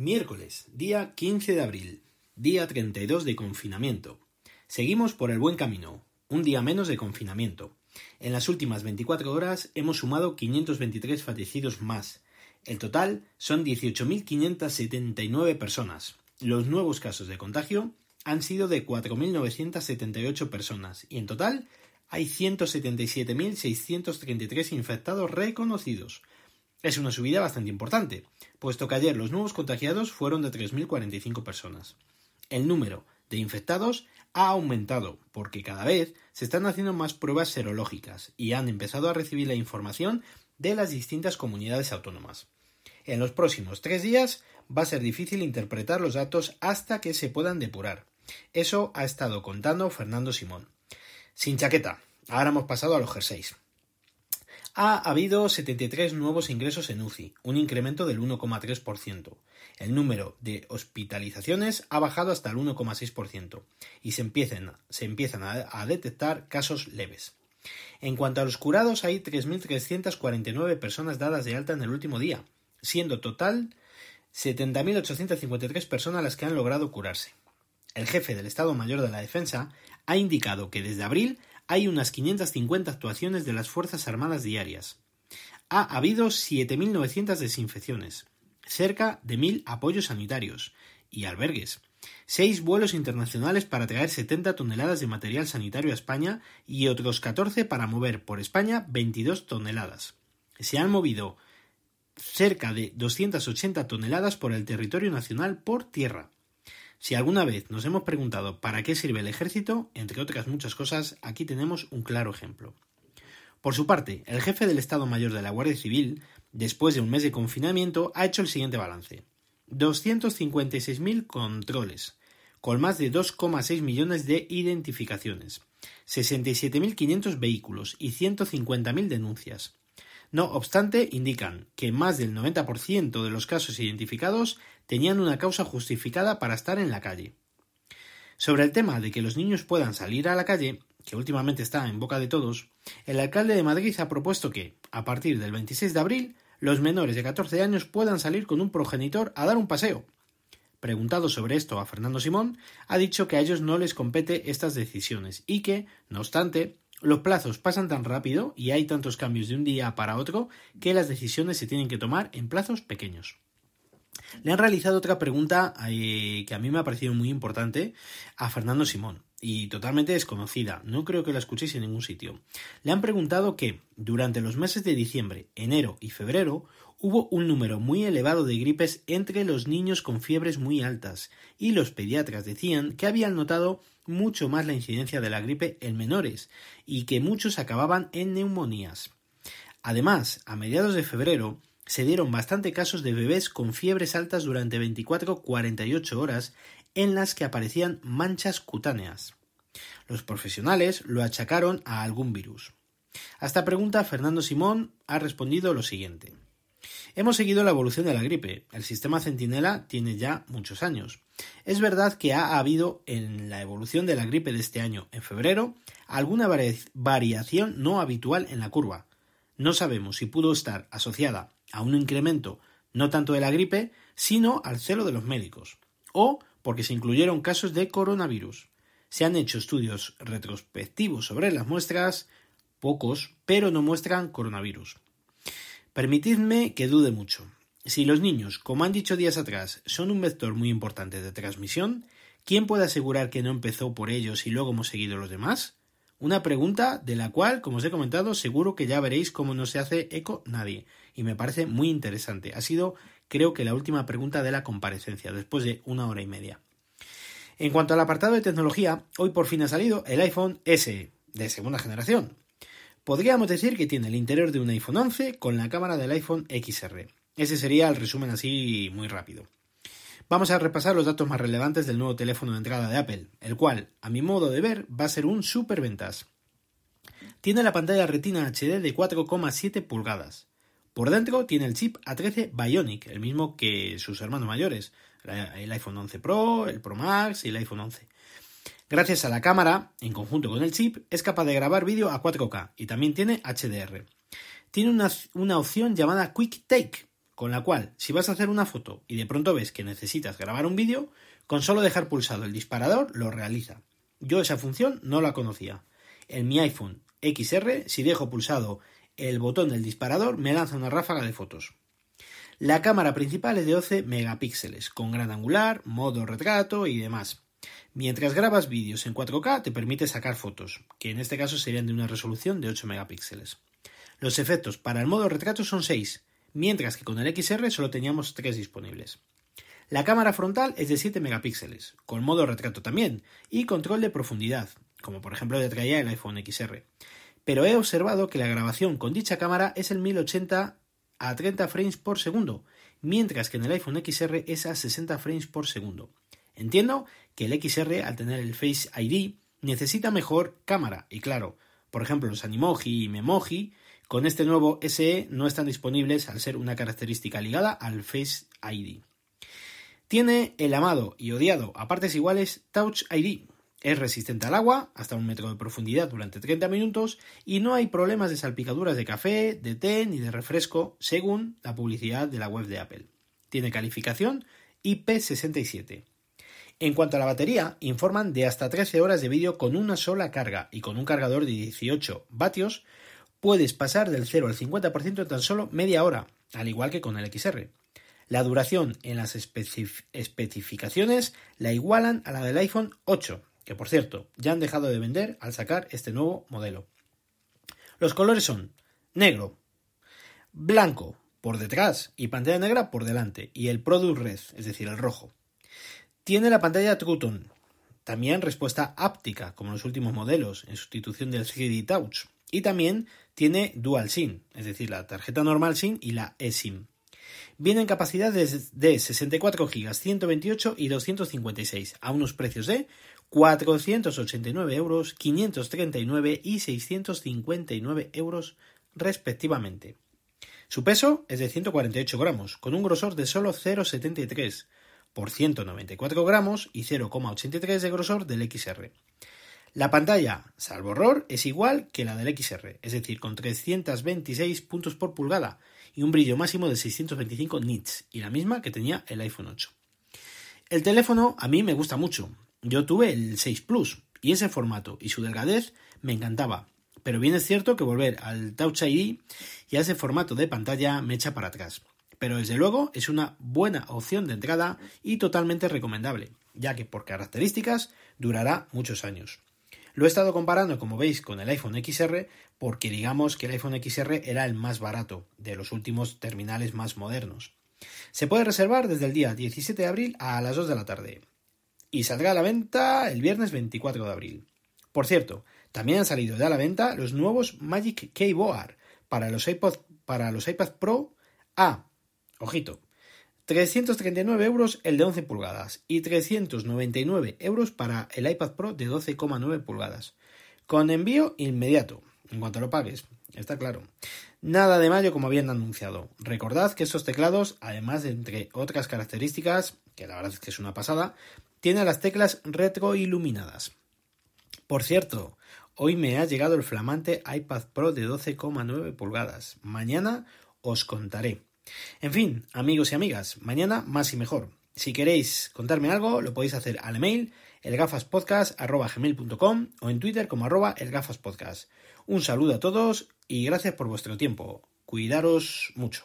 Miércoles, día 15 de abril, día 32 de confinamiento. Seguimos por el buen camino, un día menos de confinamiento. En las últimas 24 horas hemos sumado 523 fallecidos más. El total son 18.579 personas. Los nuevos casos de contagio han sido de 4.978 personas y en total hay 177.633 infectados reconocidos. Es una subida bastante importante, puesto que ayer los nuevos contagiados fueron de 3.045 personas. El número de infectados ha aumentado porque cada vez se están haciendo más pruebas serológicas y han empezado a recibir la información de las distintas comunidades autónomas. En los próximos tres días va a ser difícil interpretar los datos hasta que se puedan depurar. Eso ha estado contando Fernando Simón. Sin chaqueta. Ahora hemos pasado a los jerseys. Ha habido 73 nuevos ingresos en UCI, un incremento del 1,3%. El número de hospitalizaciones ha bajado hasta el 1,6% y se empiezan, se empiezan a, detectar casos leves. En cuanto a los curados, hay 3.349 personas dadas de alta en el último día, siendo total 70.853 personas las que han logrado curarse. El jefe del Estado Mayor de la Defensa ha indicado que desde abril hay unas 550 actuaciones de las Fuerzas Armadas diarias. Ha habido 7.900 desinfecciones, cerca de 1.000 apoyos sanitarios y albergues, seis vuelos internacionales para traer 70 toneladas de material sanitario a España y otros 14 para mover por España 22 toneladas. Se han movido cerca de 280 toneladas por el territorio nacional por tierra. Si alguna vez nos hemos preguntado para qué sirve el ejército, entre otras muchas cosas, aquí tenemos un claro ejemplo. Por su parte, el jefe del Estado Mayor de la Guardia Civil, después de un mes de confinamiento, ha hecho el siguiente balance. 256.000 controles, con más de 2,6 millones de identificaciones, 67.500 vehículos y 150.000 denuncias. No obstante, indican que más del 90% de los casos identificados tenían una causa justificada para estar en la calle. Sobre el tema de que los niños puedan salir a la calle, que últimamente está en boca de todos, el alcalde de Madrid ha propuesto que, a partir del 26 de abril, los menores de 14 años puedan salir con un progenitor a dar un paseo. Preguntado sobre esto a Fernando Simón, ha dicho que a ellos no les compete estas decisiones y que, no obstante, los plazos pasan tan rápido y hay tantos cambios de un día para otro que las decisiones se tienen que tomar en plazos pequeños. Le han realizado otra pregunta eh, que a mí me ha parecido muy importante a Fernando Simón y totalmente desconocida. No creo que la escuchéis en ningún sitio. Le han preguntado que durante los meses de diciembre, enero y febrero hubo un número muy elevado de gripes entre los niños con fiebres muy altas y los pediatras decían que habían notado mucho más la incidencia de la gripe en menores y que muchos acababan en neumonías. Además, a mediados de febrero se dieron bastante casos de bebés con fiebres altas durante 24-48 horas en las que aparecían manchas cutáneas. Los profesionales lo achacaron a algún virus. A esta pregunta Fernando Simón ha respondido lo siguiente. Hemos seguido la evolución de la gripe. El sistema Centinela tiene ya muchos años. Es verdad que ha habido en la evolución de la gripe de este año, en febrero, alguna variación no habitual en la curva. No sabemos si pudo estar asociada a un incremento no tanto de la gripe, sino al celo de los médicos, o porque se incluyeron casos de coronavirus. Se han hecho estudios retrospectivos sobre las muestras, pocos, pero no muestran coronavirus. Permitidme que dude mucho. Si los niños, como han dicho días atrás, son un vector muy importante de transmisión, ¿quién puede asegurar que no empezó por ellos y luego hemos seguido los demás? Una pregunta de la cual, como os he comentado, seguro que ya veréis cómo no se hace eco nadie. Y me parece muy interesante. Ha sido, creo que, la última pregunta de la comparecencia, después de una hora y media. En cuanto al apartado de tecnología, hoy por fin ha salido el iPhone S de segunda generación. Podríamos decir que tiene el interior de un iPhone 11 con la cámara del iPhone XR. Ese sería el resumen así muy rápido. Vamos a repasar los datos más relevantes del nuevo teléfono de entrada de Apple, el cual, a mi modo de ver, va a ser un superventas. Tiene la pantalla Retina HD de 4,7 pulgadas. Por dentro tiene el chip A13 Bionic, el mismo que sus hermanos mayores, el iPhone 11 Pro, el Pro Max y el iPhone 11. Gracias a la cámara, en conjunto con el chip, es capaz de grabar vídeo a 4K y también tiene HDR. Tiene una, opción llamada Quick Take, con la cual, si vas a hacer una foto y de pronto ves que necesitas grabar un vídeo, con solo dejar pulsado el disparador lo realiza. Yo esa función no la conocía. En mi iPhone XR, si dejo pulsado el botón del disparador, me lanza una ráfaga de fotos. La cámara principal es de 12 megapíxeles, con gran angular, modo retrato y demás. Mientras grabas vídeos en 4K te permite sacar fotos, que en este caso serían de una resolución de 8 megapíxeles. Los efectos para el modo retrato son 6, mientras que con el XR solo teníamos 3 disponibles. La cámara frontal es de 7 megapíxeles, con modo retrato también, y control de profundidad, como por ejemplo le traía el iPhone XR. Pero he observado que la grabación con dicha cámara es el 1080 a 30 frames por segundo, mientras que en el iPhone XR es a 60 frames por segundo. Entiendo que el XR, al tener el Face ID, necesita mejor cámara, y claro, por ejemplo, los Animoji y Memoji, con este nuevo SE no están disponibles al ser una característica ligada al Face ID. Tiene el amado y odiado a partes iguales Touch ID, es resistente al agua, hasta un metro de profundidad durante 30 minutos, y no hay problemas de salpicaduras de café, de té ni de refresco, según la publicidad de la web de Apple. Tiene calificación IP67. En cuanto a la batería, informan de hasta 13 horas de vídeo con una sola carga y con un cargador de 18 vatios puedes pasar del 0 al 50% en tan solo media hora, al igual que con el XR. La duración en las especificaciones la igualan a la del iPhone 8, que por cierto ya han dejado de vender al sacar este nuevo modelo. Los colores son negro, blanco por detrás y pantalla negra por delante y el Product Red, es decir, el rojo. Tiene la pantalla True también respuesta áptica como los últimos modelos en sustitución del 3D Touch y también tiene Dual SIM, es decir, la tarjeta normal SIM y la eSIM. Vienen capacidades de 64 GB, 128 y 256 a unos precios de 489 euros, 539 y 659 euros respectivamente. Su peso es de 148 gramos, con un grosor de solo 0,73 por 194 gramos y 0,83 de grosor del XR. La pantalla, salvo error, es igual que la del XR, es decir, con 326 puntos por pulgada y un brillo máximo de 625 nits, y la misma que tenía el iPhone 8. El teléfono a mí me gusta mucho, yo tuve el 6 Plus y ese formato y su delgadez me encantaba. Pero bien es cierto que volver al Touch ID y a ese formato de pantalla me echa para atrás. Pero desde luego es una buena opción de entrada y totalmente recomendable, ya que por características durará muchos años. Lo he estado comparando, como veis, con el iPhone XR porque digamos que el iPhone XR era el más barato de los últimos terminales más modernos. Se puede reservar desde el día 17 de abril a las 2 de la tarde y saldrá a la venta el viernes 24 de abril. Por cierto, también han salido ya a la venta los nuevos Magic Keyboard para los iPod, para los iPad Pro A. Ojito, 339 euros el de 11 pulgadas y 399 euros para el iPad Pro de 12,9 pulgadas. Con envío inmediato, en cuanto lo pagues, está claro. Nada de mayo como habían anunciado. Recordad que estos teclados, además de entre otras características, que la verdad es que es una pasada, tiene las teclas retroiluminadas. Por cierto, hoy me ha llegado el flamante iPad Pro de 12,9 pulgadas. Mañana os contaré. En fin, amigos y amigas, mañana más y mejor. Si queréis contarme algo, lo podéis hacer al email elgafaspodcast.com o en Twitter como arroba elgafaspodcast. Un saludo a todos y gracias por vuestro tiempo. Cuidaros mucho.